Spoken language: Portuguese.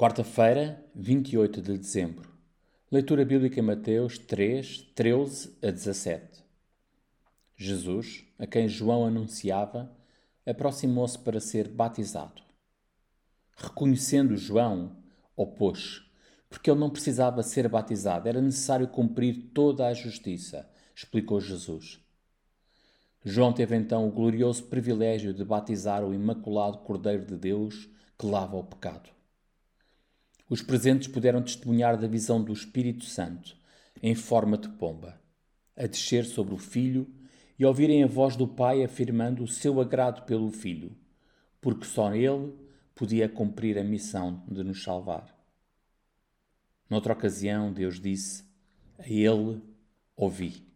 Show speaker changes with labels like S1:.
S1: Quarta-feira, 28 de dezembro. Leitura bíblica Mateus 3, 13 a 17. Jesus, a quem João anunciava, aproximou-se para ser batizado. Reconhecendo João, opôs, porque ele não precisava ser batizado, era necessário cumprir toda a justiça, explicou Jesus. João teve então o glorioso privilégio de batizar o Imaculado Cordeiro de Deus que lava o pecado. Os presentes puderam testemunhar da visão do Espírito Santo, em forma de pomba, a descer sobre o Filho e ouvirem a voz do Pai afirmando o seu agrado pelo Filho, porque só ele podia cumprir a missão de nos salvar. Noutra ocasião, Deus disse: A ele ouvi.